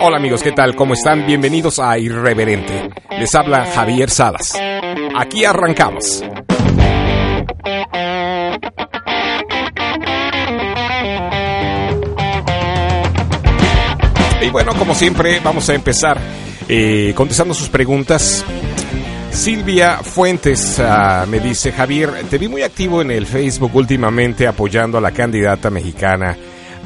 Hola amigos, ¿qué tal? ¿Cómo están? Bienvenidos a Irreverente. Les habla Javier Salas. Aquí arrancamos. Y bueno, como siempre, vamos a empezar eh, contestando sus preguntas. Silvia Fuentes ah, me dice, Javier, te vi muy activo en el Facebook últimamente apoyando a la candidata mexicana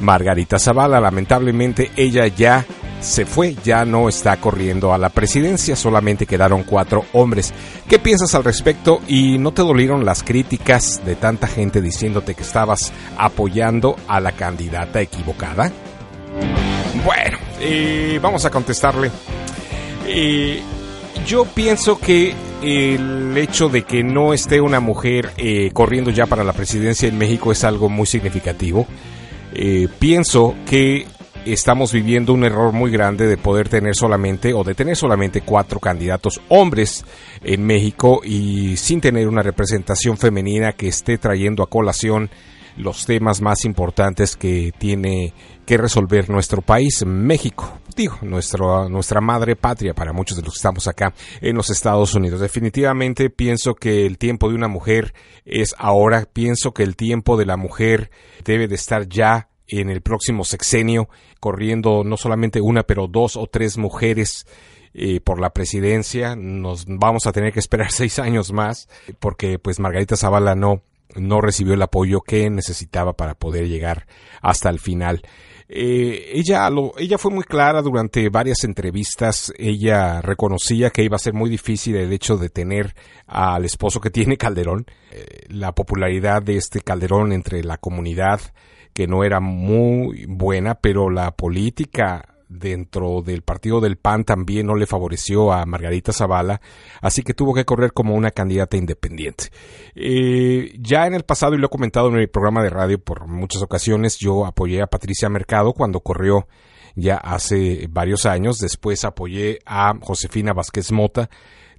Margarita Zavala. Lamentablemente ella ya se fue, ya no está corriendo a la presidencia, solamente quedaron cuatro hombres. ¿Qué piensas al respecto y no te dolieron las críticas de tanta gente diciéndote que estabas apoyando a la candidata equivocada? Bueno, eh, vamos a contestarle. Yo pienso que el hecho de que no esté una mujer eh, corriendo ya para la presidencia en México es algo muy significativo. Pienso que estamos viviendo un error muy grande de poder tener solamente o de tener solamente cuatro candidatos hombres en México y sin tener una representación femenina que esté trayendo a colación los temas más importantes que tiene que resolver nuestro país, México. Digo, nuestro, nuestra madre patria para muchos de los que estamos acá en los Estados Unidos. Definitivamente pienso que el tiempo de una mujer es ahora. Pienso que el tiempo de la mujer debe de estar ya en el próximo sexenio, corriendo no solamente una, pero dos o tres mujeres eh, por la presidencia. Nos vamos a tener que esperar seis años más, porque pues Margarita Zavala no, no recibió el apoyo que necesitaba para poder llegar hasta el final. Eh, ella, lo, ella fue muy clara durante varias entrevistas. Ella reconocía que iba a ser muy difícil el hecho de tener al esposo que tiene Calderón. Eh, la popularidad de este Calderón entre la comunidad que no era muy buena, pero la política dentro del partido del PAN también no le favoreció a Margarita Zavala, así que tuvo que correr como una candidata independiente. Eh, ya en el pasado, y lo he comentado en mi programa de radio por muchas ocasiones, yo apoyé a Patricia Mercado cuando corrió ya hace varios años, después apoyé a Josefina Vázquez Mota,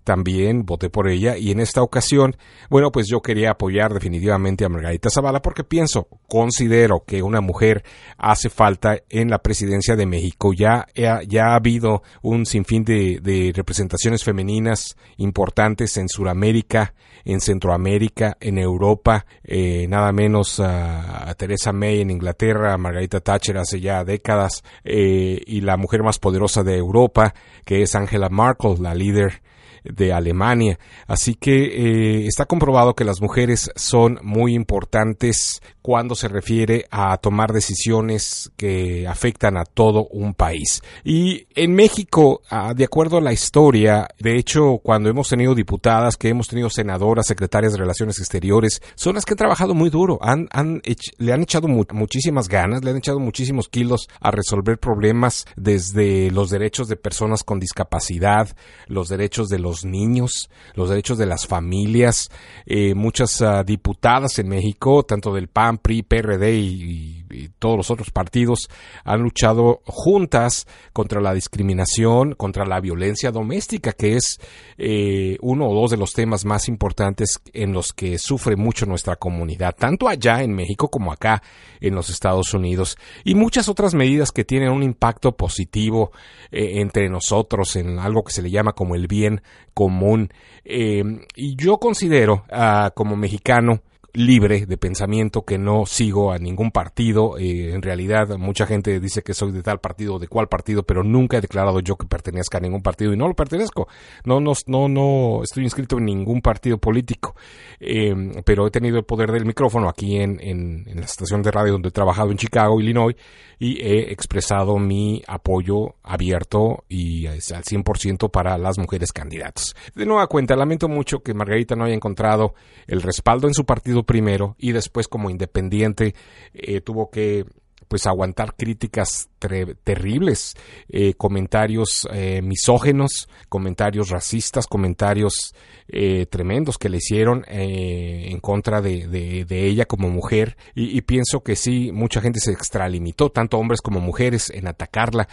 también voté por ella y en esta ocasión, bueno, pues yo quería apoyar definitivamente a Margarita Zavala porque pienso, considero que una mujer hace falta en la presidencia de México. Ya, ya ha habido un sinfín de, representaciones femeninas importantes en Sudamérica, en Centroamérica, en Europa, eh, nada menos a, Teresa May en Inglaterra, a Margarita Thatcher hace ya décadas, eh, y la mujer más poderosa de Europa, que es Angela Merkel, la líder de Alemania. Así que eh, está comprobado que las mujeres son muy importantes cuando se refiere a tomar decisiones que afectan a todo un país. Y en México, ah, de acuerdo a la historia, de hecho, cuando hemos tenido diputadas, que hemos tenido senadoras, secretarias de Relaciones Exteriores, son las que han trabajado muy duro, han, han le han echado muchísimas ganas, le han echado muchísimos kilos a resolver problemas desde los derechos de personas con discapacidad, los derechos de los niños, los derechos de las familias, eh, muchas ah, diputadas en México, tanto del PAN, PRI, PRD y, todos los otros partidos han luchado juntas contra la discriminación, contra la violencia doméstica, que es eh, uno o dos de los temas más importantes en los que sufre mucho nuestra comunidad, tanto allá en México como acá en los Estados Unidos, y muchas otras medidas que tienen un impacto positivo eh, entre nosotros en algo que se le llama como el bien común. Eh, y yo considero, ah, como mexicano, libre de pensamiento, que no sigo a ningún partido. Eh, en realidad, mucha gente dice que soy de tal partido o de cual partido, pero nunca he declarado yo que pertenezca a ningún partido y no lo pertenezco. No, no, no, no estoy inscrito en ningún partido político, eh, pero he tenido el poder del micrófono aquí en, en, en la estación de radio donde he trabajado en Chicago, Illinois, y he expresado mi apoyo abierto y al 100% para las mujeres candidatas. De nueva cuenta, lamento mucho que Margarita no haya encontrado el respaldo en su partido primero y después como independiente eh, tuvo que pues aguantar críticas terribles, eh, comentarios eh, misógenos, comentarios racistas, comentarios eh, tremendos que le hicieron en contra de, ella como mujer y, pienso que sí, mucha gente se extralimitó, tanto hombres como mujeres, en atacarla.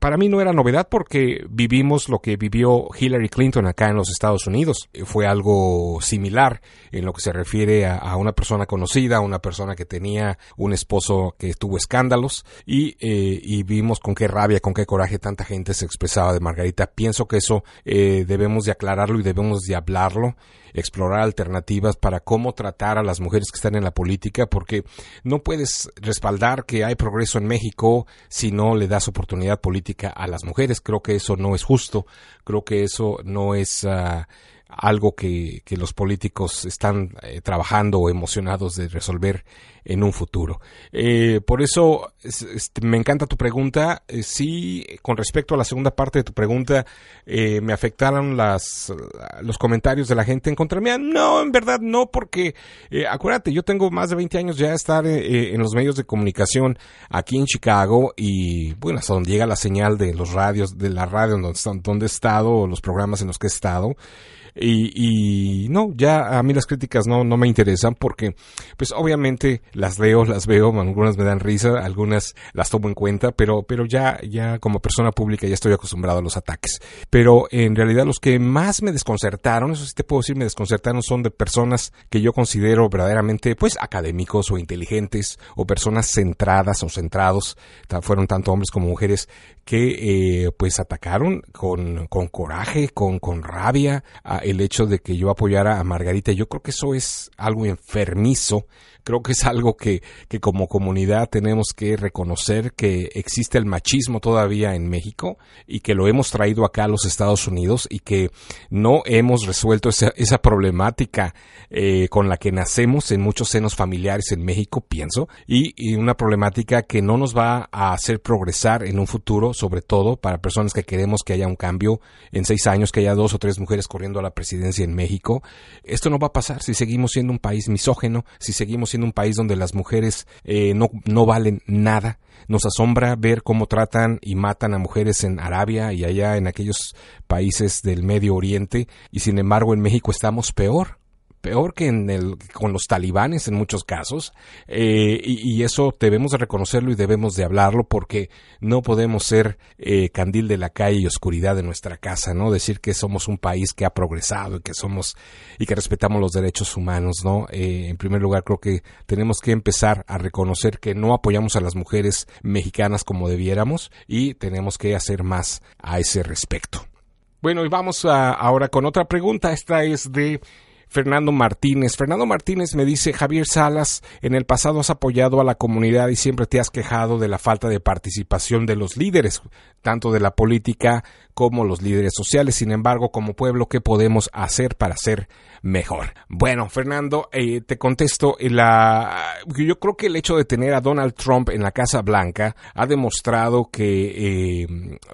Para mí no era novedad porque vivimos lo que vivió Hillary Clinton acá en los Estados Unidos. Fue algo similar en lo que se refiere a, a una persona conocida, una persona que tenía un esposo que tuvo escándalos y y vimos con qué rabia, con qué coraje tanta gente se expresaba de Margarita. Pienso que eso eh, debemos de aclararlo y debemos de hablarlo, explorar alternativas para cómo tratar a las mujeres que están en la política, porque no puedes respaldar que hay progreso en México si no le das oportunidad política a las mujeres. Creo que eso no es justo, creo que eso no es... Ah, algo que, que, los políticos están eh, trabajando o emocionados de resolver en un futuro. Eh, por eso este, me encanta tu pregunta. Eh, sí, con respecto a la segunda parte de tu pregunta, eh, me afectaron las, los comentarios de la gente en contra mía. No, en verdad no, porque acuérdate, yo tengo más de 20 años ya de estar en los medios de comunicación aquí en Chicago y bueno, hasta donde llega la señal de los radios, de la radio donde, donde he estado, los programas en los que he estado. Y, y, no, ya a mí las críticas no, no me interesan porque, pues obviamente las leo, las veo, algunas me dan risa, algunas las tomo en cuenta, pero, pero ya, ya como persona pública ya estoy acostumbrado a los ataques. Pero en realidad los que más me desconcertaron, eso sí te puedo decir, me desconcertaron son de personas que yo considero verdaderamente, pues académicos o inteligentes o personas centradas o centrados, fueron tanto hombres como mujeres que eh, pues atacaron con, con coraje, con, con rabia el hecho de que yo apoyara a Margarita. Yo creo que eso es algo enfermizo creo que es algo que, que como comunidad tenemos que reconocer que existe el machismo todavía en México y que lo hemos traído acá a los Estados Unidos y que no hemos resuelto esa, esa problemática eh, con la que nacemos en muchos senos familiares en México, pienso, y, una problemática que no nos va a hacer progresar en un futuro, sobre todo para personas que queremos que haya un cambio en seis años, que haya dos o tres mujeres corriendo a la presidencia en México. Esto no va a pasar si seguimos siendo un país misógeno, si seguimos siendo un país donde las mujeres eh, no, no valen nada. Nos asombra ver cómo tratan y matan a mujeres en Arabia y allá en aquellos países del Medio Oriente y sin embargo en México estamos peor peor que en el, con los talibanes en muchos casos, eh, y, eso debemos de reconocerlo y debemos de hablarlo porque no podemos ser eh, candil de la calle y oscuridad de nuestra casa, ¿no? Decir que somos un país que ha progresado y que somos y que respetamos los derechos humanos, ¿no? Eh, en primer lugar, creo que tenemos que empezar a reconocer que no apoyamos a las mujeres mexicanas como debiéramos y tenemos que hacer más a ese respecto. Bueno, y vamos ahora con otra pregunta. Esta es de Fernando Martínez. Fernando Martínez me dice, Javier Salas, en el pasado has apoyado a la comunidad y siempre te has quejado de la falta de participación de los líderes, tanto de la política como los líderes sociales. Sin embargo, como pueblo, ¿qué podemos hacer para ser mejor? Bueno, Fernando, eh, te contesto, eh, la, yo creo que el hecho de tener a Donald Trump en la Casa Blanca ha demostrado que eh,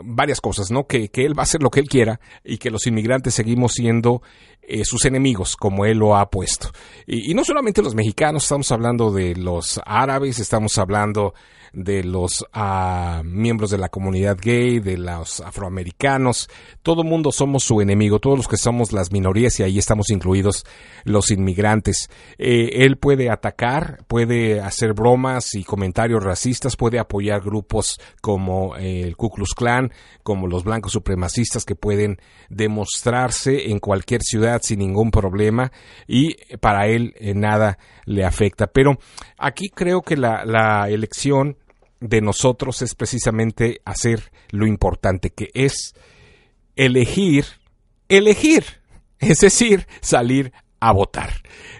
varias cosas, ¿no? Que, que él va a hacer lo que él quiera y que los inmigrantes seguimos siendo eh, sus enemigos, como él lo ha puesto. Y, no solamente los mexicanos, estamos hablando de los árabes, estamos hablando de los ah, miembros de la comunidad gay, de los afroamericanos, todo mundo somos su enemigo, todos los que somos las minorías y ahí estamos incluidos los inmigrantes. Eh, él puede atacar, puede hacer bromas y comentarios racistas, puede apoyar grupos como eh, el Ku Klux Klan, como los blancos supremacistas que pueden demostrarse en cualquier ciudad sin ningún problema y para él eh, nada le afecta. Pero aquí creo que la, la elección de nosotros es precisamente hacer lo importante que es elegir, elegir, es decir, salir a votar.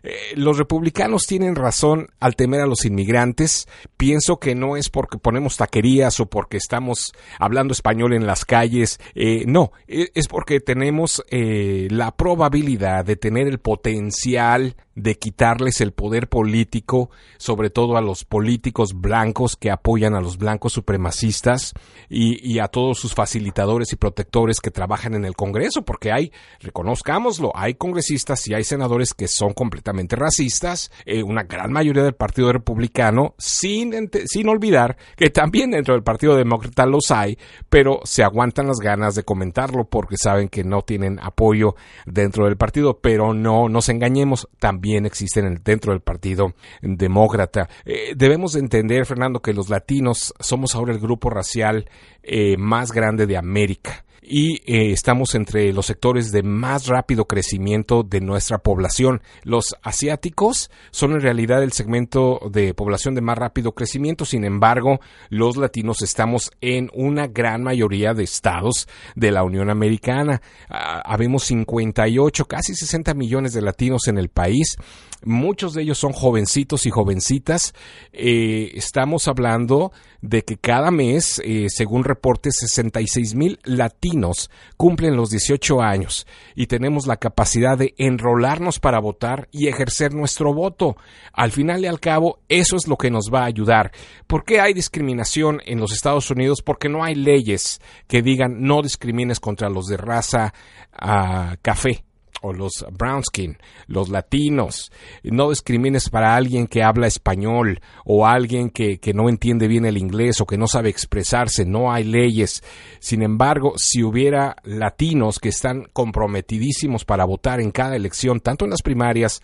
Eh, los republicanos tienen razón al temer a los inmigrantes. Pienso que no es porque ponemos taquerías o porque estamos hablando español en las calles. Eh, no, e, es porque tenemos eh, la probabilidad de tener el potencial de quitarles el poder político, sobre todo a los políticos blancos que apoyan a los blancos supremacistas y, a todos sus facilitadores y protectores que trabajan en el Congreso, porque hay, reconozcámoslo, hay congresistas y hay senadores que son completamente racistas, eh, una gran mayoría del Partido Republicano, sin, sin olvidar que también dentro del Partido Demócrata los hay, pero se aguantan las ganas de comentarlo porque saben que no tienen apoyo dentro del partido, pero no nos engañemos, también también existen dentro del Partido Demócrata. Eh, debemos entender, Fernando, que los latinos somos ahora el grupo racial eh, más grande de América y eh, estamos entre los sectores de más rápido crecimiento de nuestra población. Los asiáticos son en realidad el segmento de población de más rápido crecimiento, sin embargo, los latinos estamos en una gran mayoría de estados de la Unión Americana. Ah, habemos 58, casi 60 millones de latinos en el país. Muchos de ellos son jovencitos y jovencitas. Eh, estamos hablando de que cada mes, eh, según reportes, 66 mil latinos cumplen los 18 años y tenemos la capacidad de enrolarnos para votar y ejercer nuestro voto. Al final y al cabo, eso es lo que nos va a ayudar. ¿Por qué hay discriminación en los Estados Unidos? Porque no hay leyes que digan no discrimines contra los de raza ah, café o los brown skin, los latinos. No discrimines para alguien que habla español o alguien que, que, no entiende bien el inglés o que no sabe expresarse. No hay leyes. Sin embargo, si hubiera latinos que están comprometidísimos para votar en cada elección, tanto en las primarias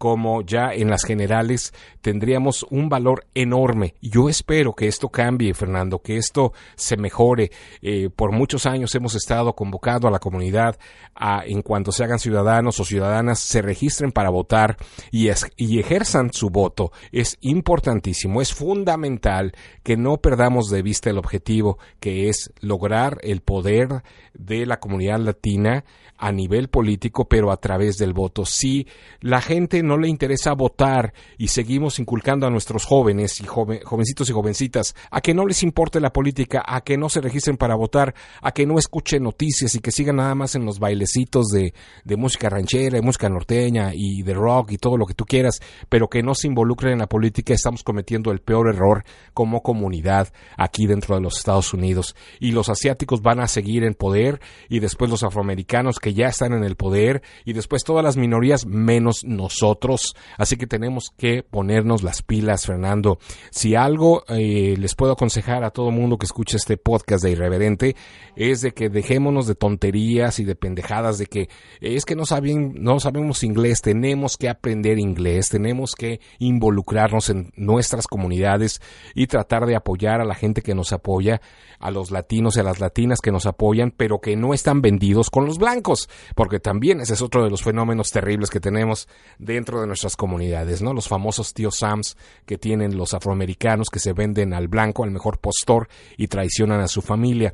como ya en las generales tendríamos un valor enorme. Yo espero que esto cambie, Fernando, que esto se mejore. Eh, por muchos años hemos estado convocando a la comunidad a, en cuanto se hagan ciudadanos o ciudadanas, se registren para votar y, y ejerzan su voto. Es importantísimo, es fundamental que no perdamos de vista el objetivo, que es lograr el poder de la comunidad latina a nivel político, pero a través del voto. Si la gente no le interesa votar y seguimos inculcando a nuestros jóvenes y jovencitos y jovencitas a que no les importe la política, a que no se registren para votar, a que no escuchen noticias y que sigan nada más en los bailecitos de, de música ranchera, de música norteña y de rock y todo lo que tú quieras, pero que no se involucren en la política, estamos cometiendo el peor error como comunidad aquí dentro de los Estados Unidos. Y los asiáticos van a seguir en poder y después los afroamericanos que ya están en el poder y después todas las minorías menos nosotros. Así que tenemos que ponernos las pilas, Fernando. Si algo eh, les puedo aconsejar a todo mundo que escuche este podcast de Irreverente es de que dejémonos de tonterías y de pendejadas de que es que no, saben, no sabemos inglés, tenemos que aprender inglés, tenemos que involucrarnos en nuestras comunidades y tratar de apoyar a la gente que nos apoya, a los latinos y a las latinas que nos apoyan, pero que no están vendidos con los blancos porque también ese es otro de los fenómenos terribles que tenemos dentro de nuestras comunidades, ¿no? Los famosos tíos Sams que tienen los afroamericanos que se venden al blanco, al mejor postor y traicionan a su familia.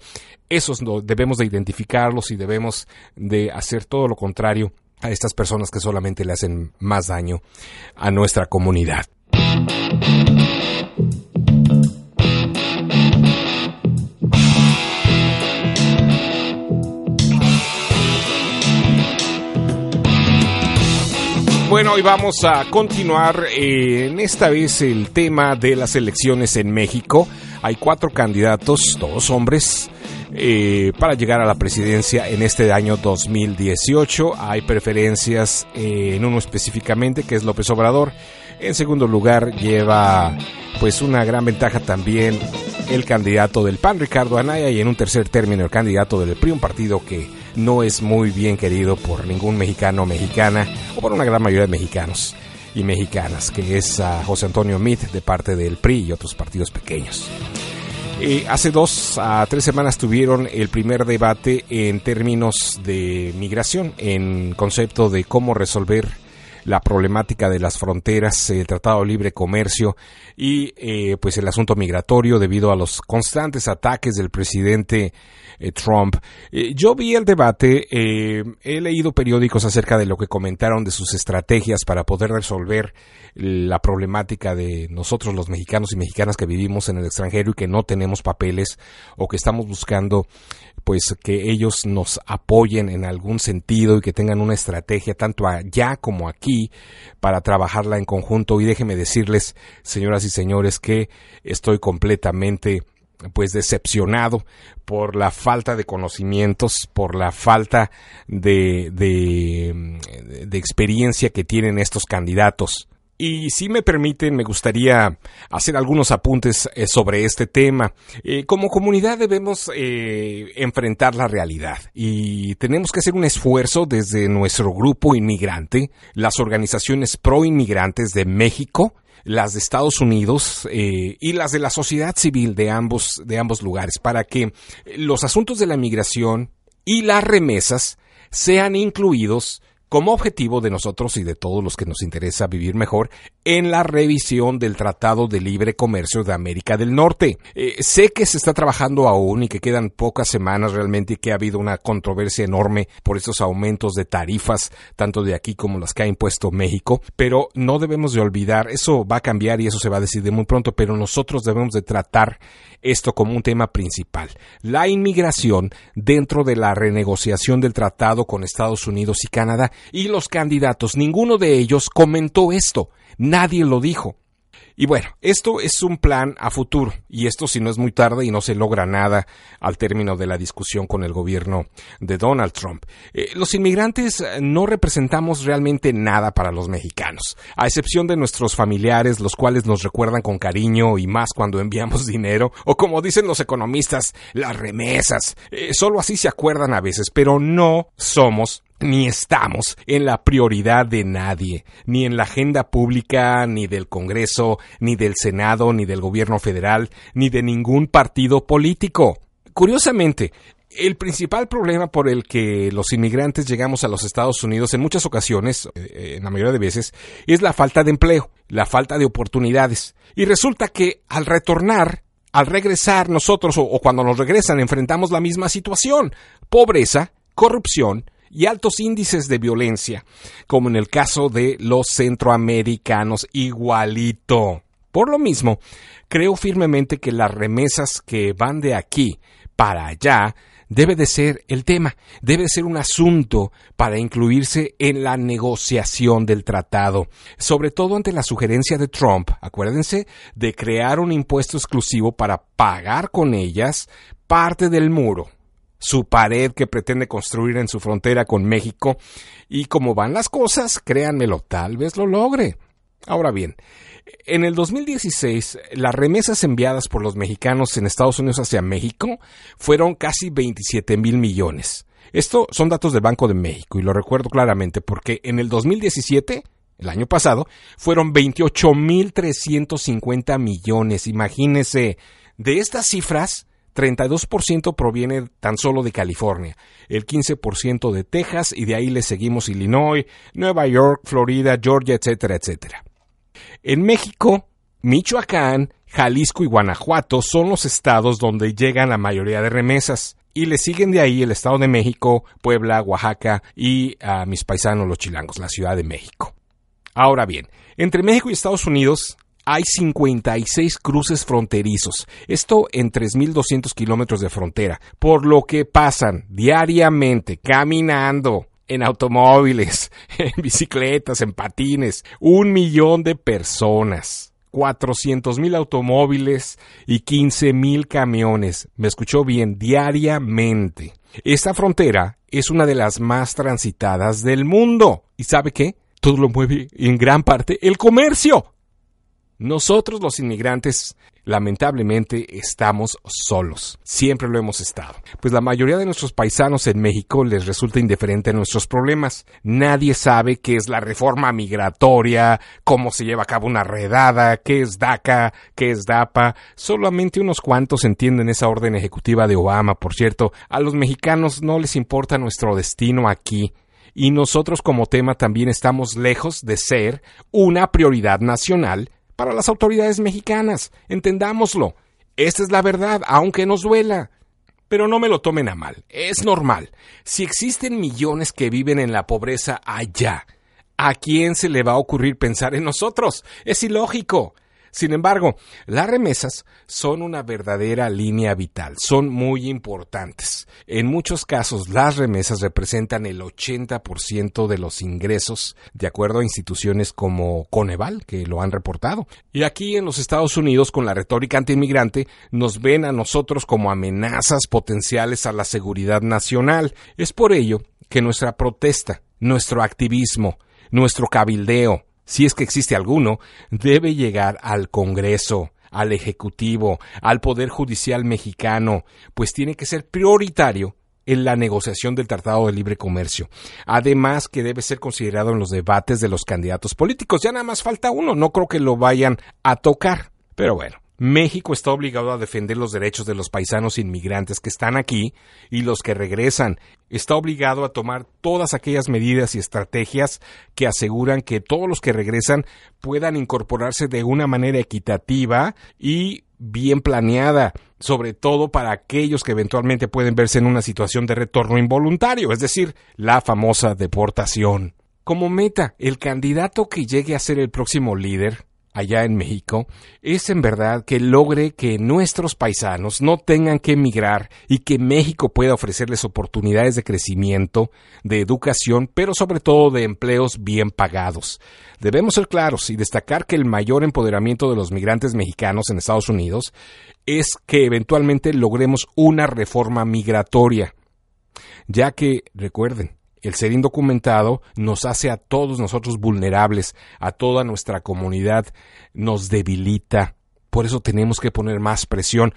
Esos debemos de identificarlos y debemos de hacer todo lo contrario a estas personas que solamente le hacen más daño a nuestra comunidad. Bueno, hoy vamos a continuar eh, en esta vez el tema de las elecciones en México. Hay cuatro candidatos, todos hombres, eh, para llegar a la presidencia en este año 2018. Hay preferencias eh, en uno específicamente, que es López Obrador. En segundo lugar, lleva pues una gran ventaja también el candidato del PAN, Ricardo Anaya, y en un tercer término el candidato del PRI, un partido que no es muy bien querido por ningún mexicano o mexicana, o por una gran mayoría de mexicanos y mexicanas, que es a José Antonio Mit de parte del PRI y otros partidos pequeños. Eh, hace dos a tres semanas tuvieron el primer debate en términos de migración, en concepto de cómo resolver la problemática de las fronteras, el Tratado de Libre Comercio y eh, pues el asunto migratorio debido a los constantes ataques del presidente eh, Trump. Eh, yo vi el debate, he leído periódicos acerca de lo que comentaron de sus estrategias para poder resolver la problemática de nosotros los mexicanos y mexicanas que vivimos en el extranjero y que no tenemos papeles o que estamos buscando pues que ellos nos apoyen en algún sentido y que tengan una estrategia tanto allá como aquí para trabajarla en conjunto y déjenme decirles señoras y señores que estoy completamente pues decepcionado por la falta de conocimientos, por la falta de, de, experiencia que tienen estos candidatos. Y si me permiten, me gustaría hacer algunos apuntes eh, sobre este tema. Eh, como comunidad debemos eh, enfrentar la realidad y tenemos que hacer un esfuerzo desde nuestro grupo inmigrante, las organizaciones pro inmigrantes de México, las de Estados Unidos y las de la sociedad civil de ambos, de ambos lugares para que los asuntos de la migración y las remesas sean incluidos como objetivo de nosotros y de todos los que nos interesa vivir mejor en la revisión del Tratado de Libre Comercio de América del Norte. Eh, sé que se está trabajando aún y que quedan pocas semanas realmente y que ha habido una controversia enorme por estos aumentos de tarifas, tanto de aquí como las que ha impuesto México, pero no debemos de olvidar, eso va a cambiar y eso se va a decidir muy pronto, pero nosotros debemos de tratar esto como un tema principal. La inmigración dentro de la renegociación del tratado con Estados Unidos y Canadá y los candidatos, ninguno de ellos comentó esto, nadie lo dijo. Y bueno, esto es un plan a futuro, y esto si no es muy tarde y no se logra nada al término de la discusión con el gobierno de Donald Trump. Eh, los inmigrantes no representamos realmente nada para los mexicanos, a excepción de nuestros familiares, los cuales nos recuerdan con cariño y más cuando enviamos dinero, o como dicen los economistas, las remesas. Eh, solo así se acuerdan a veces, pero no somos ni estamos en la prioridad de nadie, ni en la agenda pública, ni del Congreso, ni del Senado, ni del gobierno federal, ni de ningún partido político. Curiosamente, el principal problema por el que los inmigrantes llegamos a los Estados Unidos en muchas ocasiones, eh, en la mayoría de veces, es la falta de empleo, la falta de oportunidades. Y resulta que al retornar, al regresar nosotros o cuando nos regresan enfrentamos la misma situación, pobreza, corrupción, y altos índices de violencia, como en el caso de los centroamericanos igualito. Por lo mismo, creo firmemente que las remesas que van de aquí para allá debe de ser el tema, debe ser un asunto para incluirse en la negociación del tratado, sobre todo ante la sugerencia de Trump, acuérdense, de crear un impuesto exclusivo para pagar con ellas parte del muro su pared que pretende construir en su frontera con México, y como van las cosas, créanmelo, tal vez lo logre. Ahora bien, en el 2016, las remesas enviadas por los mexicanos en Estados Unidos hacia México fueron casi 27 mil millones. Esto son datos del Banco de México y lo recuerdo claramente porque en el 2017, el año pasado, fueron 28 mil 350 millones. Imagínese, de estas cifras, 32% proviene tan solo de California, el 15% de Texas y de ahí le seguimos Illinois, Nueva York, Florida, Georgia, etcétera, etcétera. En México, Michoacán, Jalisco y Guanajuato son los estados donde llegan la mayoría de remesas. Y le siguen de ahí el Estado de México, Puebla, Oaxaca y a mis paisanos los chilangos, la Ciudad de México. Ahora bien, entre México y Estados Unidos hay 56 cruces fronterizos, esto en 3.200 kilómetros de frontera, por lo que pasan diariamente caminando en automóviles, en bicicletas, en patines, un millón de personas. 400 mil automóviles y 15 mil camiones. Me escuchó bien, diariamente. Esta frontera es una de las más transitadas del mundo. ¿Y sabe qué? Todo lo mueve en gran parte el comercio. Nosotros los inmigrantes lamentablemente estamos solos. Siempre lo hemos estado. Pues la mayoría de nuestros paisanos en México les resulta indiferente a nuestros problemas. Nadie sabe qué es la reforma migratoria, cómo se lleva a cabo una redada, qué es DACA, qué es DAPA. Solamente unos cuantos entienden esa orden ejecutiva de Obama, por cierto. A los mexicanos no les importa nuestro destino aquí y nosotros como tema también estamos lejos de ser una prioridad nacional para las autoridades mexicanas. Entendámoslo. Esta es la verdad, aunque nos duela. Pero no me lo tomen a mal. Es normal. Si existen millones que viven en la pobreza allá, ¿a quién se le va a ocurrir pensar en nosotros? Es ilógico. Sin embargo, las remesas son una verdadera línea vital, son muy importantes. En muchos casos, las remesas representan el 80% de los ingresos, de acuerdo a instituciones como Coneval, que lo han reportado. Y aquí en los Estados Unidos, con la retórica antiinmigrante, nos ven a nosotros como amenazas potenciales a la seguridad nacional. Es por ello que nuestra protesta, nuestro activismo, nuestro cabildeo, si es que existe alguno, debe llegar al Congreso, al Ejecutivo, al Poder Judicial mexicano, pues tiene que ser prioritario en la negociación del Tratado de Libre Comercio. Además que debe ser considerado en los debates de los candidatos políticos. Ya nada más falta uno, no creo que lo vayan a tocar. Pero bueno, México está obligado a defender los derechos de los paisanos inmigrantes que están aquí y los que regresan. Está obligado a tomar todas aquellas medidas y estrategias que aseguran que todos los que regresan puedan incorporarse de una manera equitativa y bien planeada, sobre todo para aquellos que eventualmente pueden verse en una situación de retorno involuntario, es decir, la famosa deportación. Como meta, el candidato que llegue a ser el próximo líder allá en México es en verdad que logre que nuestros paisanos no tengan que emigrar y que México pueda ofrecerles oportunidades de crecimiento, de educación, pero sobre todo de empleos bien pagados. Debemos ser claros y destacar que el mayor empoderamiento de los migrantes mexicanos en Estados Unidos es que eventualmente logremos una reforma migratoria, ya que, recuerden, el ser indocumentado nos hace a todos nosotros vulnerables, a toda nuestra comunidad, nos debilita. Por eso tenemos que poner más presión.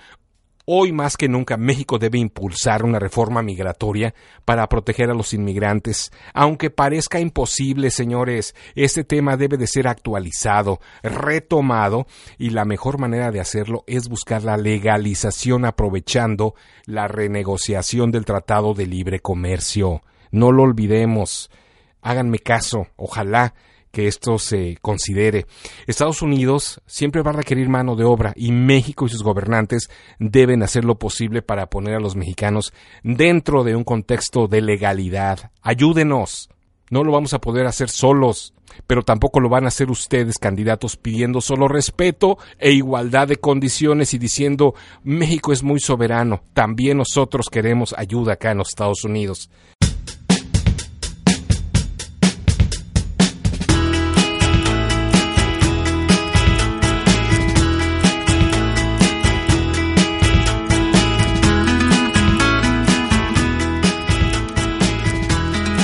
Hoy más que nunca México debe impulsar una reforma migratoria para proteger a los inmigrantes. Aunque parezca imposible, señores, este tema debe de ser actualizado, retomado, y la mejor manera de hacerlo es buscar la legalización aprovechando la renegociación del Tratado de Libre Comercio. No lo olvidemos. Háganme caso. Ojalá que esto se considere. Estados Unidos siempre va a requerir mano de obra y México y sus gobernantes deben hacer lo posible para poner a los mexicanos dentro de un contexto de legalidad. Ayúdenos. No lo vamos a poder hacer solos, pero tampoco lo van a hacer ustedes, candidatos, pidiendo solo respeto e igualdad de condiciones y diciendo México es muy soberano. También nosotros queremos ayuda acá en los Estados Unidos.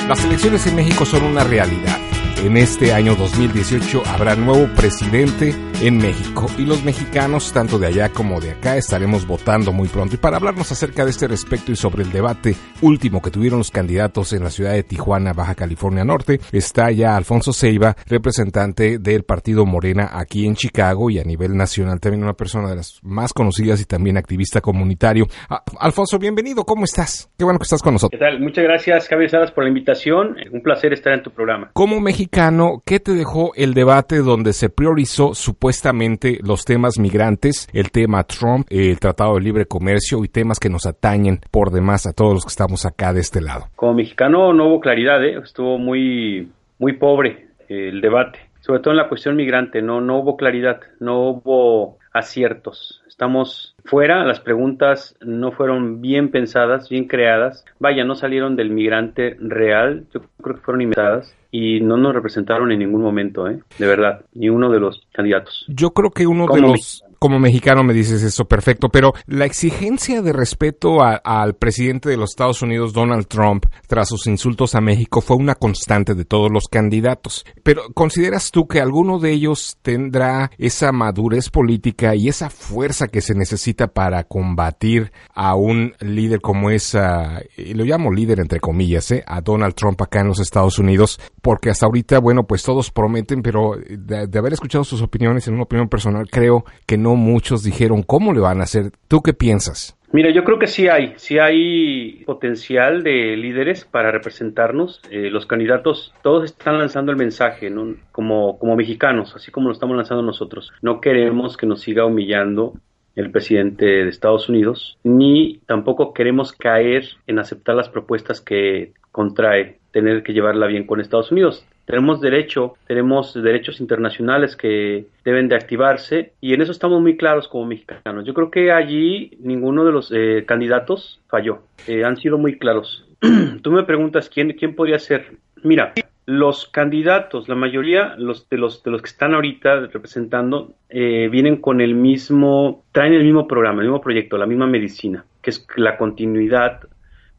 Las elecciones en México son una realidad. En este año 2018 habrá nuevo presidente en México y los mexicanos, tanto de allá como de acá, estaremos votando muy pronto. Y para hablarnos acerca de este respecto y sobre el debate último que tuvieron los candidatos en la ciudad de Tijuana, Baja California Norte, está ya Alfonso Ceiba, representante del partido Morena aquí en Chicago y a nivel nacional, también una persona de las más conocidas y también activista comunitario. Ah, Alfonso, bienvenido, ¿cómo estás? Qué bueno que estás con nosotros. ¿Qué tal? Muchas gracias, Javier Salas, por la invitación. Un placer estar en tu programa. Como mexicano, ¿qué te dejó el debate donde se priorizó su supuestamente los temas migrantes, el tema Trump, el Tratado de Libre Comercio y temas que nos atañen por demás a todos los que estamos acá de este lado. Como mexicano no hubo claridad, ¿eh? estuvo muy, muy pobre el debate, sobre todo en la cuestión migrante, no, no hubo claridad, no hubo aciertos. Estamos fuera, las preguntas no fueron bien pensadas, bien creadas. Vaya, no salieron del migrante real, yo creo que fueron inventadas y no nos representaron en ningún momento, ¿eh? de verdad, ni uno de los candidatos. Yo creo que uno de los como mexicano me dices eso perfecto, pero la exigencia de respeto al presidente de los Estados Unidos, Donald Trump, tras sus insultos a México fue una constante de todos los candidatos. Pero ¿consideras tú que alguno de ellos tendrá esa madurez política y esa fuerza que se necesita para combatir a un líder como esa, y lo llamo líder entre comillas, ¿eh? a Donald Trump acá en los Estados Unidos? Porque hasta ahorita, bueno, pues todos prometen, pero de, de haber escuchado sus opiniones en una opinión personal, creo que no muchos dijeron cómo le van a hacer. ¿Tú qué piensas? Mira, yo creo que sí hay, sí hay potencial de líderes para representarnos. Eh, los candidatos, todos están lanzando el mensaje, ¿no? como, como mexicanos, así como lo estamos lanzando nosotros. No queremos que nos siga humillando el presidente de Estados Unidos, ni tampoco queremos caer en aceptar las propuestas que contrae tener que llevarla bien con Estados Unidos. Tenemos derecho, tenemos derechos internacionales que deben de activarse y en eso estamos muy claros como mexicanos. Yo creo que allí ninguno de los eh, candidatos falló, eh, han sido muy claros. Tú me preguntas quién, quién podría ser. Mira, los candidatos, la mayoría los, de, los, de los que están ahorita representando, eh, vienen con el mismo, traen el mismo programa, el mismo proyecto, la misma medicina, que es la continuidad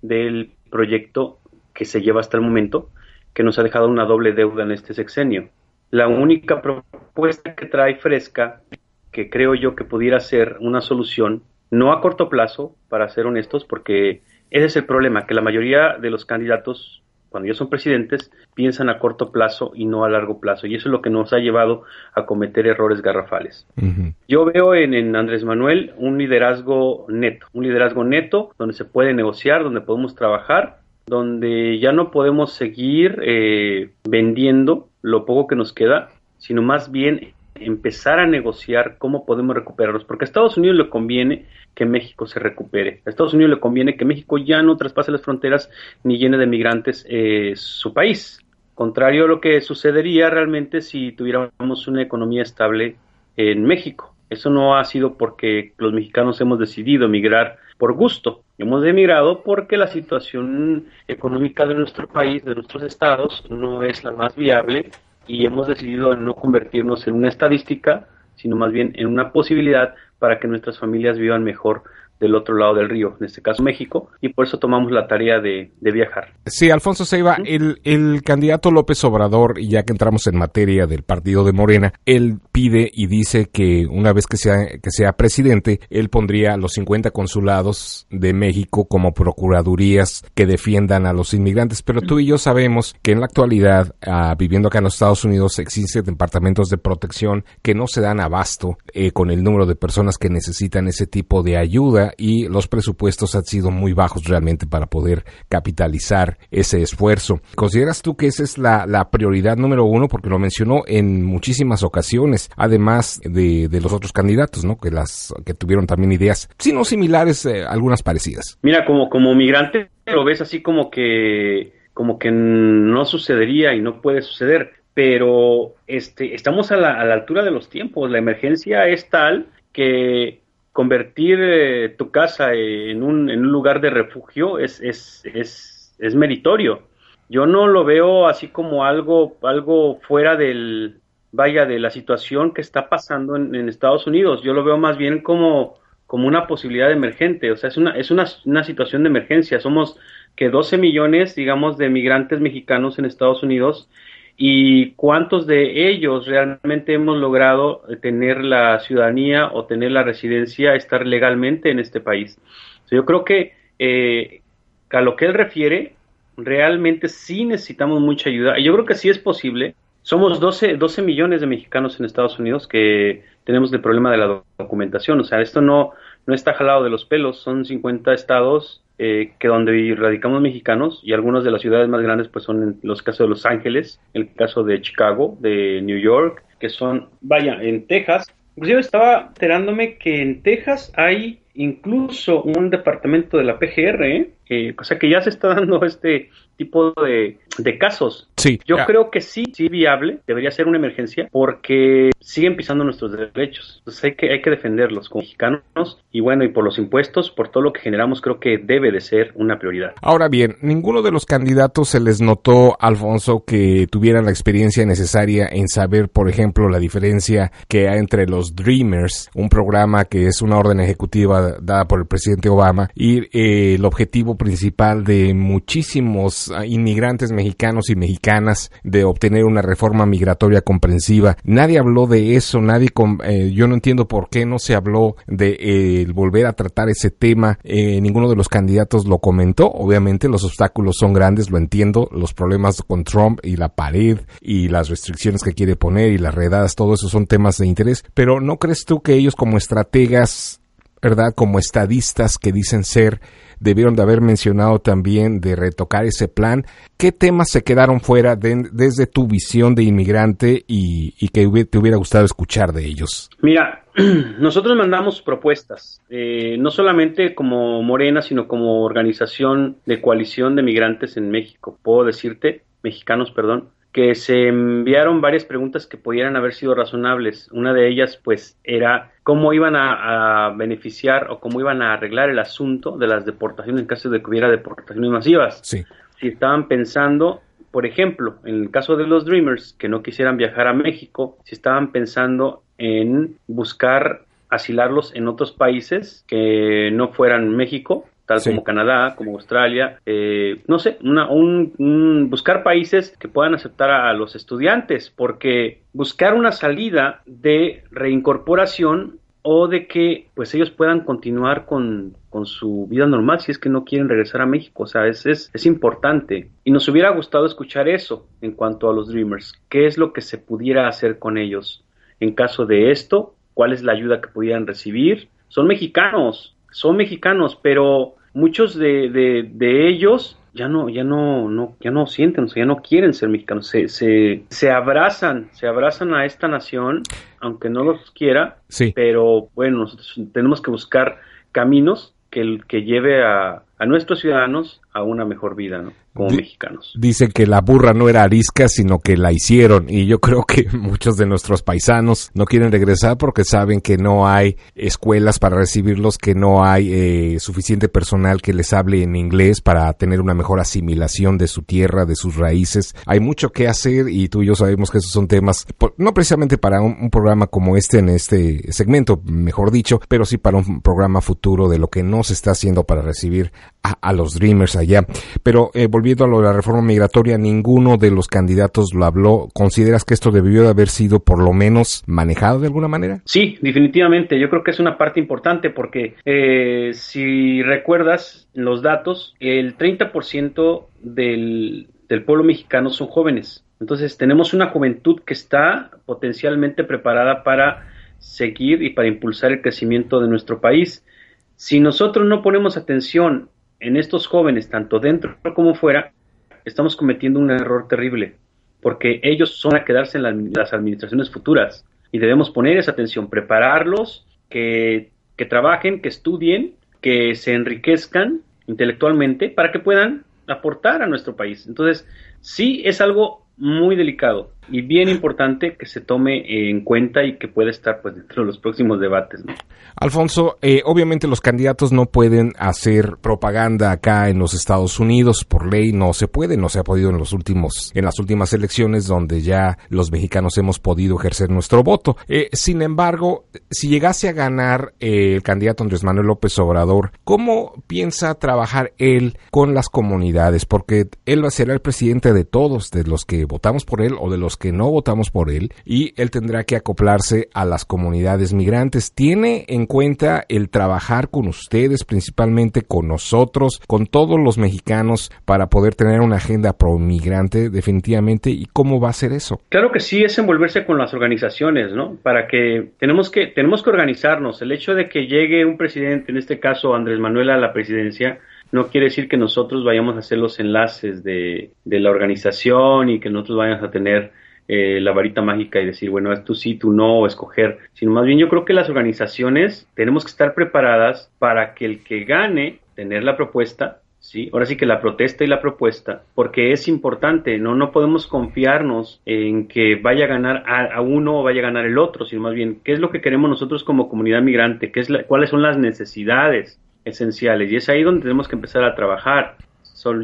del proyecto que se lleva hasta el momento, que nos ha dejado una doble deuda en este sexenio. La única propuesta que trae fresca, que creo yo que pudiera ser una solución, no a corto plazo, para ser honestos, porque ese es el problema, que la mayoría de los candidatos cuando ya son presidentes, piensan a corto plazo y no a largo plazo. Y eso es lo que nos ha llevado a cometer errores garrafales. Yo veo en, Andrés Manuel un liderazgo neto, un liderazgo neto donde se puede negociar, donde podemos trabajar, donde ya no podemos seguir eh, vendiendo lo poco que nos queda, sino más bien empezar a negociar cómo podemos recuperarlos, porque a Estados Unidos le conviene que México se recupere, a Estados Unidos le conviene que México ya no traspase las fronteras ni llene de migrantes eh, su país, contrario a lo que sucedería realmente si tuviéramos una economía estable en México. Eso no ha sido porque los mexicanos hemos decidido emigrar por gusto, hemos emigrado porque la situación económica de nuestro país, de nuestros estados, no es la más viable y hemos decidido no convertirnos en una estadística, sino más bien en una posibilidad para que nuestras familias vivan mejor del otro lado del río, en este caso México, y por eso tomamos la tarea de, viajar. Sí, Alfonso Seiba, el, el, candidato López Obrador, y ya que entramos en materia del partido de Morena, él pide y dice que una vez que sea, que sea presidente, él pondría los 50 consulados de México como procuradurías que defiendan a los inmigrantes, pero tú y yo sabemos que en la actualidad, ah, viviendo acá en los Estados Unidos, existen departamentos de protección que no se dan abasto eh, con el número de personas que necesitan ese tipo de ayuda y los presupuestos han sido muy bajos realmente para poder capitalizar ese esfuerzo. ¿Consideras tú que esa es la, prioridad número uno? Porque lo mencionó en muchísimas ocasiones, además de, los otros candidatos, ¿no? Que las que tuvieron también ideas, si no similares, eh, algunas parecidas. Mira, como, como migrante lo ves así como que como que no sucedería y no puede suceder, pero este, estamos a la, a la altura de los tiempos, la emergencia es tal que convertir eh, tu casa en un, en un, lugar de refugio es, es, es, meritorio. Yo no lo veo así como algo, fuera del, vaya, de la situación que está pasando en, Estados Unidos. Yo lo veo más bien como, como una posibilidad emergente. O sea, es una, es una, una situación de emergencia. Somos que 12 millones, digamos, de migrantes mexicanos en Estados Unidos y cuántos de ellos realmente hemos logrado tener la ciudadanía o tener la residencia, estar legalmente en este país. yo creo que eh, a lo que él refiere, realmente sí necesitamos mucha ayuda. Yo creo que sí es posible. Somos 12, 12 millones de mexicanos en Estados Unidos que tenemos el problema de la documentación. O sea, esto no, no está jalado de los pelos. Son 50 estados eh, que donde radicamos mexicanos y algunas de las ciudades más grandes pues son los casos de Los Ángeles, el caso de Chicago, de New York, que son, vaya, en Texas. Inclusive estaba enterándome que en Texas hay incluso un departamento de la PGR. Eh, o sea que ya se está dando este tipo de, casos. Sí. Yo creo que sí, sí viable, debería ser una emergencia porque siguen pisando nuestros derechos. Entonces hay que, hay que defenderlos como mexicanos y bueno, y por los impuestos, por todo lo que generamos, creo que debe de ser una prioridad. Ahora bien, ninguno de los candidatos se les notó, Alfonso, que tuvieran la experiencia necesaria en saber, por ejemplo, la diferencia que hay entre los Dreamers, un programa que es una orden ejecutiva dada por el presidente Obama, y eh, el objetivo principal de muchísimos ah, inmigrantes mexicanos y mexicanas de obtener una reforma migratoria comprensiva. Nadie habló de eso, nadie, eh, yo no entiendo por qué no se habló de eh, volver a tratar ese tema. Eh, ninguno de los candidatos lo comentó. Obviamente los obstáculos son grandes, lo entiendo. Los problemas con Trump y la pared y las restricciones que quiere poner y las redadas, todo eso son temas de interés. Pero ¿no crees tú que ellos como estrategas ¿verdad? Como estadistas que dicen ser, debieron de haber mencionado también de retocar ese plan. ¿Qué temas se quedaron fuera desde tu visión de inmigrante y, que te hubiera gustado escuchar de ellos? Mira, nosotros mandamos propuestas, eh, no solamente como Morena, sino como organización de coalición de migrantes en México. Puedo decirte, mexicanos, perdón, que se enviaron varias preguntas que pudieran haber sido razonables. Una de ellas, pues, era cómo iban a, beneficiar o cómo iban a arreglar el asunto de las deportaciones en caso de que hubiera deportaciones masivas. Sí. Si estaban pensando, por ejemplo, en el caso de los Dreamers, que no quisieran viajar a México, si estaban pensando en buscar asilarlos en otros países que no fueran México tal como Canadá, como Australia, eh, no sé, una, un, buscar países que puedan aceptar a, los estudiantes, porque buscar una salida de reincorporación o de que pues ellos puedan continuar con, su vida normal si es que no quieren regresar a México. O sea, es, es, es, importante. Y nos hubiera gustado escuchar eso en cuanto a los Dreamers. ¿Qué es lo que se pudiera hacer con ellos en caso de esto? ¿Cuál es la ayuda que pudieran recibir? Son mexicanos, son mexicanos, pero muchos de, de, de ellos ya no, ya no, no, ya no sienten, o sea, ya no quieren ser mexicanos, se, se, se abrazan, se abrazan a esta nación, aunque no los quiera, sí. pero bueno, nosotros tenemos que buscar caminos que, que lleve a, a nuestros ciudadanos a una mejor vida, ¿no? Como mexicanos. Dice que la burra no era arisca, sino que la hicieron. Y yo creo que muchos de nuestros paisanos no quieren regresar porque saben que no hay escuelas para recibirlos, que no hay eh, suficiente personal que les hable en inglés para tener una mejor asimilación de su tierra, de sus raíces. Hay mucho que hacer y tú y yo sabemos que esos son temas, no precisamente para un, un programa como este en este segmento, mejor dicho, pero sí para un programa futuro de lo que no se está haciendo para recibir a, los Dreamers allá. Pero eh, volviendo a lo de la reforma migratoria, ninguno de los candidatos lo habló. ¿Consideras que esto debió de haber sido por lo menos manejado de alguna manera? Sí, definitivamente. Yo creo que es una parte importante porque eh, si recuerdas los datos, el 30% del, del pueblo mexicano son jóvenes. Entonces tenemos una juventud que está potencialmente preparada para seguir y para impulsar el crecimiento de nuestro país. Si nosotros no ponemos atención en estos jóvenes, tanto dentro como fuera, estamos cometiendo un error terrible, porque ellos son a quedarse en las administraciones futuras y debemos poner esa atención, prepararlos, que, que trabajen, que estudien, que se enriquezcan intelectualmente para que puedan aportar a nuestro país. Entonces, sí es algo muy delicado y bien importante que se tome en cuenta y que pueda estar pues dentro de los próximos debates. Alfonso, eh, obviamente los candidatos no pueden hacer propaganda acá en los Estados Unidos por ley no se puede, no se ha podido en los últimos en las últimas elecciones donde ya los mexicanos hemos podido ejercer nuestro voto. Eh, sin embargo, si llegase a ganar eh, el candidato Andrés Manuel López Obrador, ¿cómo piensa trabajar él con las comunidades? Porque él va a ser el presidente de todos, de los que votamos por él o de los que no votamos por él y él tendrá que acoplarse a las comunidades migrantes. ¿Tiene en cuenta el trabajar con ustedes, principalmente con nosotros, con todos los mexicanos para poder tener una agenda pro migrante definitivamente y cómo va a ser eso? Claro que sí, es envolverse con las organizaciones, ¿no? Para que tenemos que tenemos que organizarnos. El hecho de que llegue un presidente, en este caso Andrés Manuel a la presidencia, no quiere decir que nosotros vayamos a hacer los enlaces de, de la organización y que nosotros vayamos a tener eh, la varita mágica y decir, bueno, tú sí, tú no, o escoger, sino más bien yo creo que las organizaciones tenemos que estar preparadas para que el que gane, tener la propuesta, ¿sí? Ahora sí que la protesta y la propuesta, porque es importante, no, no podemos confiarnos en que vaya a ganar a, uno o vaya a ganar el otro, sino más bien, ¿qué es lo que queremos nosotros como comunidad migrante? ¿Qué es ¿Cuáles son las necesidades esenciales? Y es ahí donde tenemos que empezar a trabajar.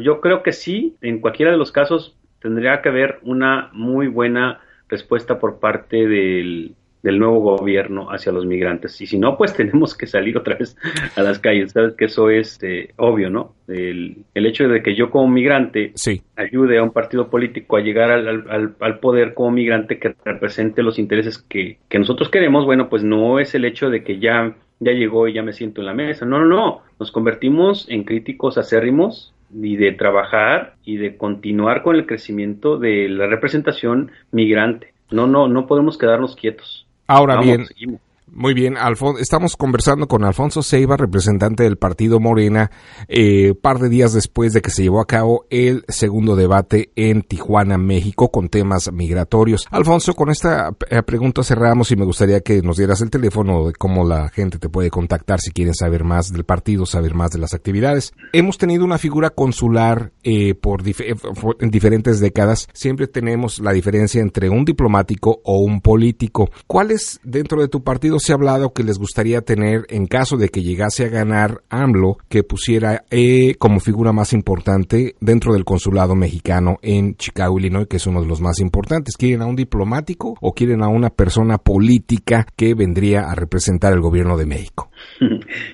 yo creo que sí, en cualquiera de los casos tendría que haber una muy buena respuesta por parte del, nuevo gobierno hacia los migrantes. Y si no, pues tenemos que salir otra vez a las calles. Sabes que eso es eh, obvio, ¿no? El, el, hecho de que yo como migrante ayude a un partido político a llegar al, al, poder como migrante que represente los intereses que, que, nosotros queremos, bueno, pues no es el hecho de que ya, ya llegó y ya me siento en la mesa. No, no, no. Nos convertimos en críticos acérrimos y de trabajar y de continuar con el crecimiento de la representación migrante. No, no, no podemos quedarnos quietos. Ahora bien, muy bien, estamos conversando con Alfonso Ceiba, representante del partido Morena, eh, par de días después de que se llevó a cabo el segundo debate en Tijuana, México, con temas migratorios. Alfonso, con esta eh, pregunta cerramos y me gustaría que nos dieras el teléfono de cómo la gente te puede contactar si quieren saber más del partido, saber más de las actividades. Hemos tenido una figura consular eh, por en diferentes décadas. Siempre tenemos la diferencia entre un diplomático o un político. ¿Cuál es dentro de tu partido? Se ha hablado que les gustaría tener, en caso de que llegase a ganar AMLO, que pusiera E como figura más importante dentro del consulado mexicano en Chicago, Illinois, que es uno de los más importantes. ¿Quieren a un diplomático o quieren a una persona política que vendría a representar el gobierno de México?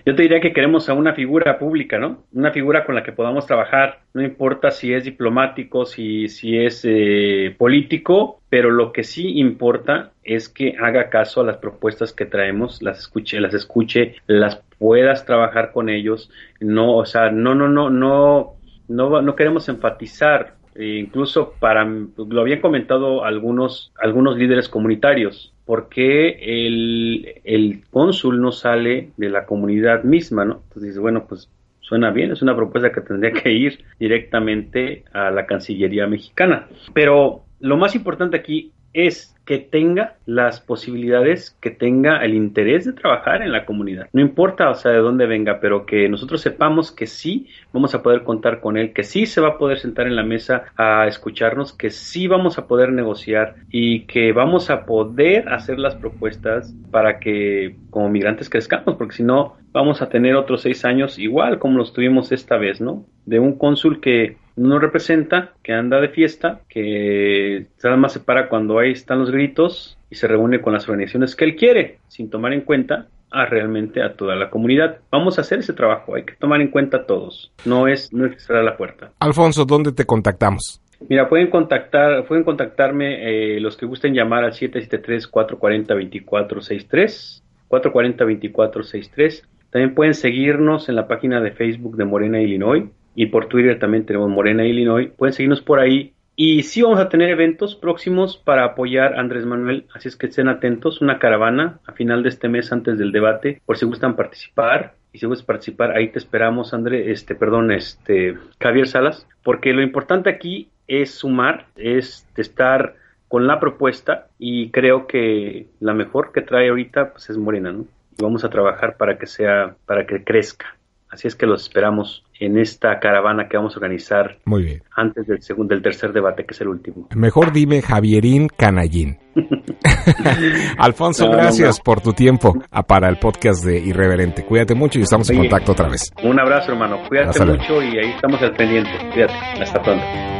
Yo te diría que queremos a una figura pública, ¿no? Una figura con la que podamos trabajar, no importa si es diplomático, si, si es eh, político, pero lo que sí importa es que haga caso a las propuestas que traemos, las escuche, las escuche, las puedas trabajar con ellos, no, o sea, no, no, no, no, no, no queremos enfatizar e incluso para, lo habían comentado algunos, algunos líderes comunitarios, ¿por qué el, el cónsul no sale de la comunidad misma? ¿no? Entonces dice, bueno, pues suena bien, es una propuesta que tendría que ir directamente a la Cancillería mexicana. Pero lo más importante aquí es que tenga las posibilidades, que tenga el interés de trabajar en la comunidad. No importa, o sea, de dónde venga, pero que nosotros sepamos que sí vamos a poder contar con él, que sí se va a poder sentar en la mesa a escucharnos, que sí vamos a poder negociar y que vamos a poder hacer las propuestas para que como migrantes crezcamos, porque si no, vamos a tener otros seis años igual como los tuvimos esta vez, ¿no? De un cónsul que no representa, que anda de fiesta, que nada más se para cuando ahí están los gritos y se reúne con las organizaciones que él quiere, sin tomar en cuenta a realmente a toda la comunidad. Vamos a hacer ese trabajo, hay que tomar en cuenta a todos, no es, no es cerrar la puerta. Alfonso, ¿dónde te contactamos? Mira, pueden contactar, pueden contactarme eh, los que gusten llamar al 773-440-2463, 440-2463. También pueden seguirnos en la página de Facebook de Morena, Illinois y por Twitter también tenemos Morena Illinois. Pueden seguirnos por ahí. Y sí vamos a tener eventos próximos para apoyar a Andrés Manuel, así es que estén atentos, una caravana a final de este mes antes del debate, por si gustan participar. Y si gustan participar, ahí te esperamos, André, este, perdón, este, Javier Salas, porque lo importante aquí es sumar, es estar con la propuesta y creo que la mejor que trae ahorita pues es Morena, ¿no? Y vamos a trabajar para que sea, para que crezca. Así es que los esperamos en esta caravana que vamos a organizar Muy bien. antes del segundo, del tercer debate, que es el último. Mejor dime Javierín Canallín. Alfonso, No, gracias no. por tu tiempo ah, para el podcast de Irreverente. Cuídate mucho y estamos en contacto otra vez. Un abrazo, hermano. Cuídate mucho y ahí estamos al pendiente. Cuídate. Hasta pronto.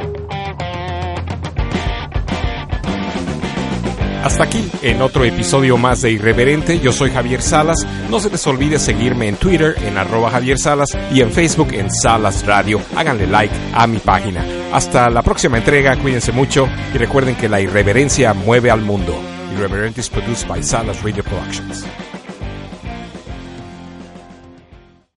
Hasta aquí en otro episodio más de Irreverente. Yo soy Javier Salas. No se les olvide seguirme en Twitter en arroba Javier Salas y en Facebook en Salas Radio. Háganle like a mi página. Hasta la próxima entrega. Cuídense mucho y recuerden que la irreverencia mueve al mundo. Irreverente is produced by Salas Radio Productions.